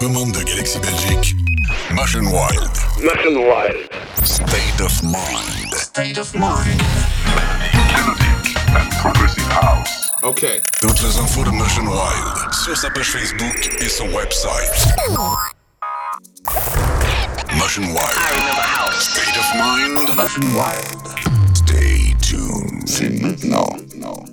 Commande de Galaxy Belgique. Machine Wild. Machine Wild. State of Mind. State of Mind. Melodic and Progressive House. OK. Toutes les infos de Machine Wild sur sa page Facebook et son website. Machine Wild. I remember house. State of Mind. Machine Wild. Stay tuned. C'est maintenant. Non.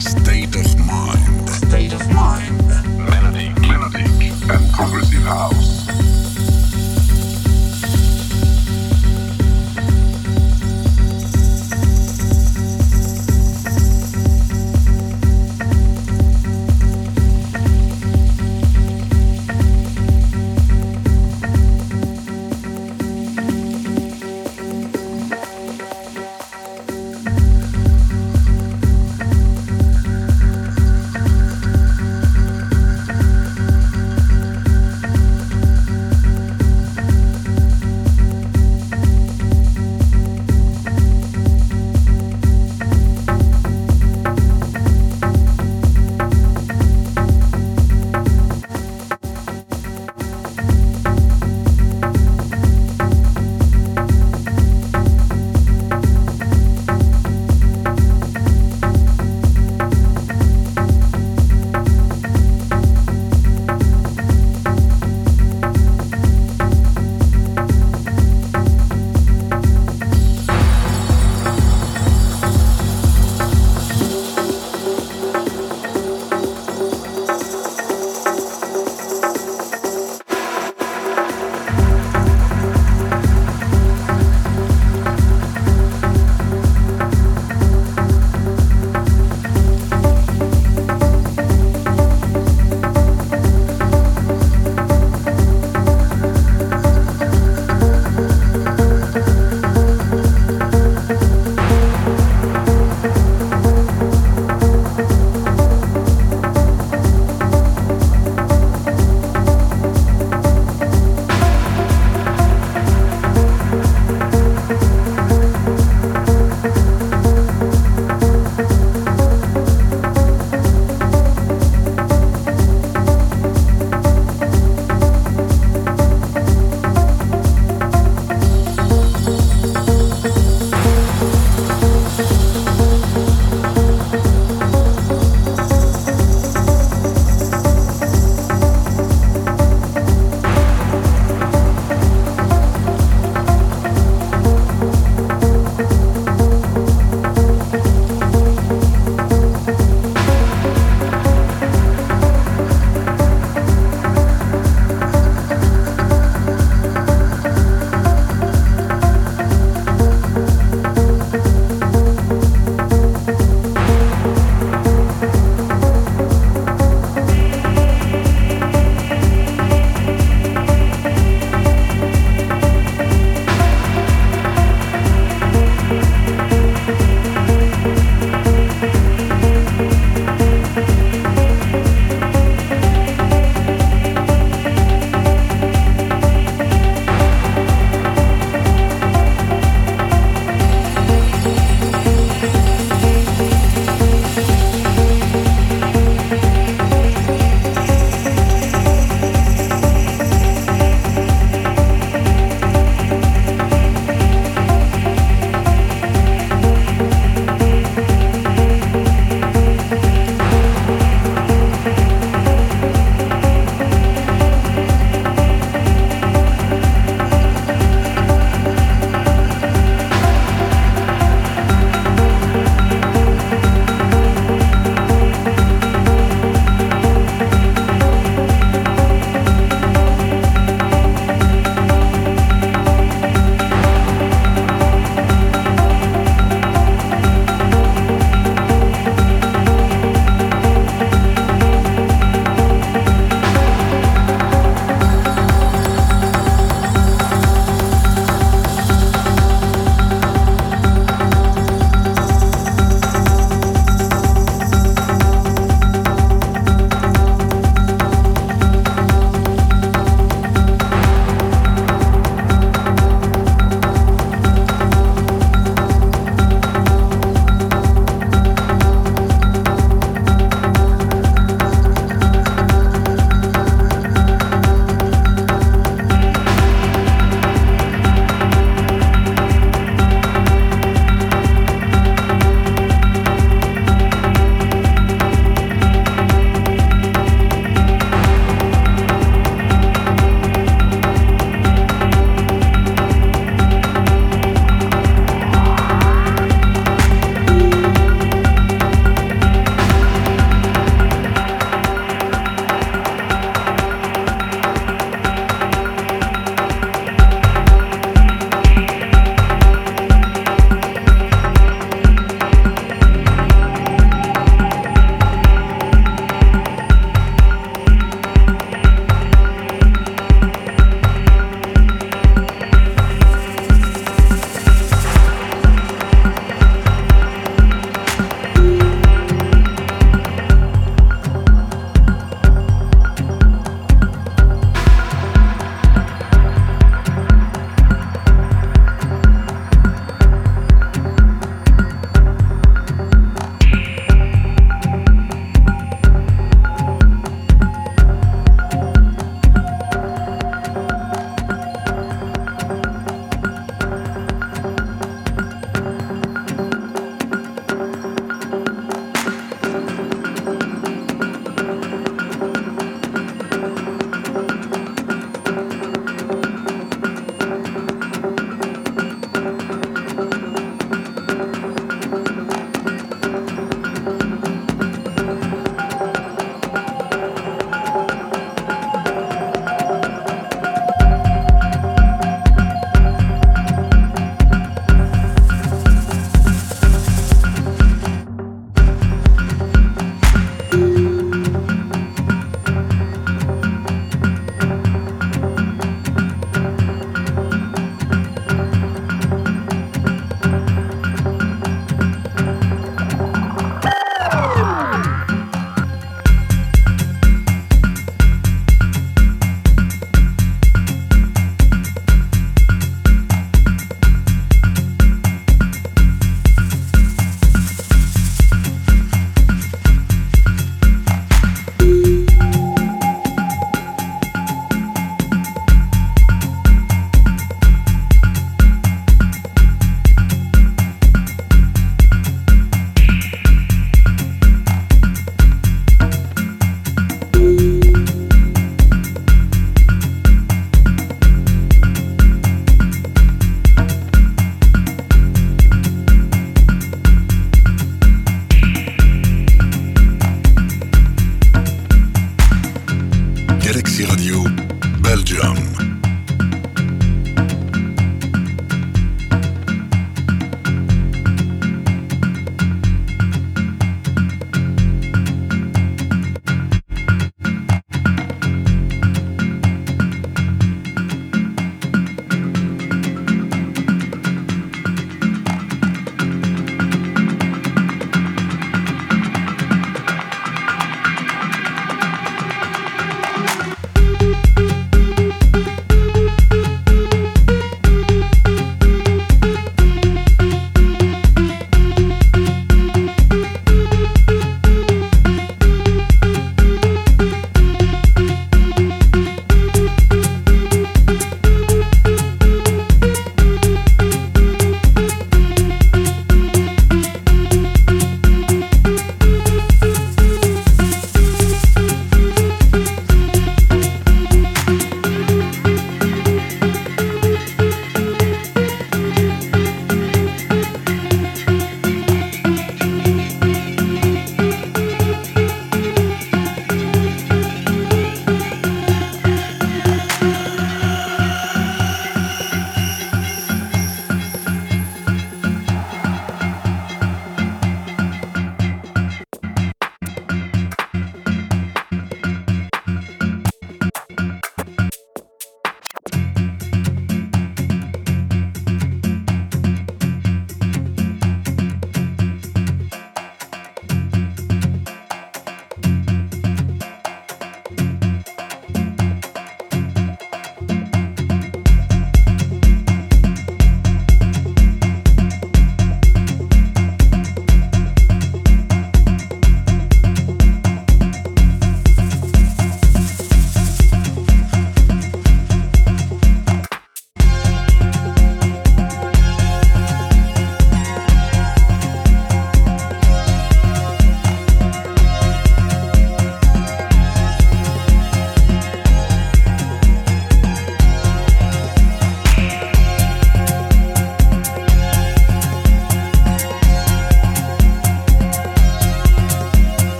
State of Mind. Melodic, and progressive house.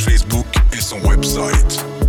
Facebook et son website.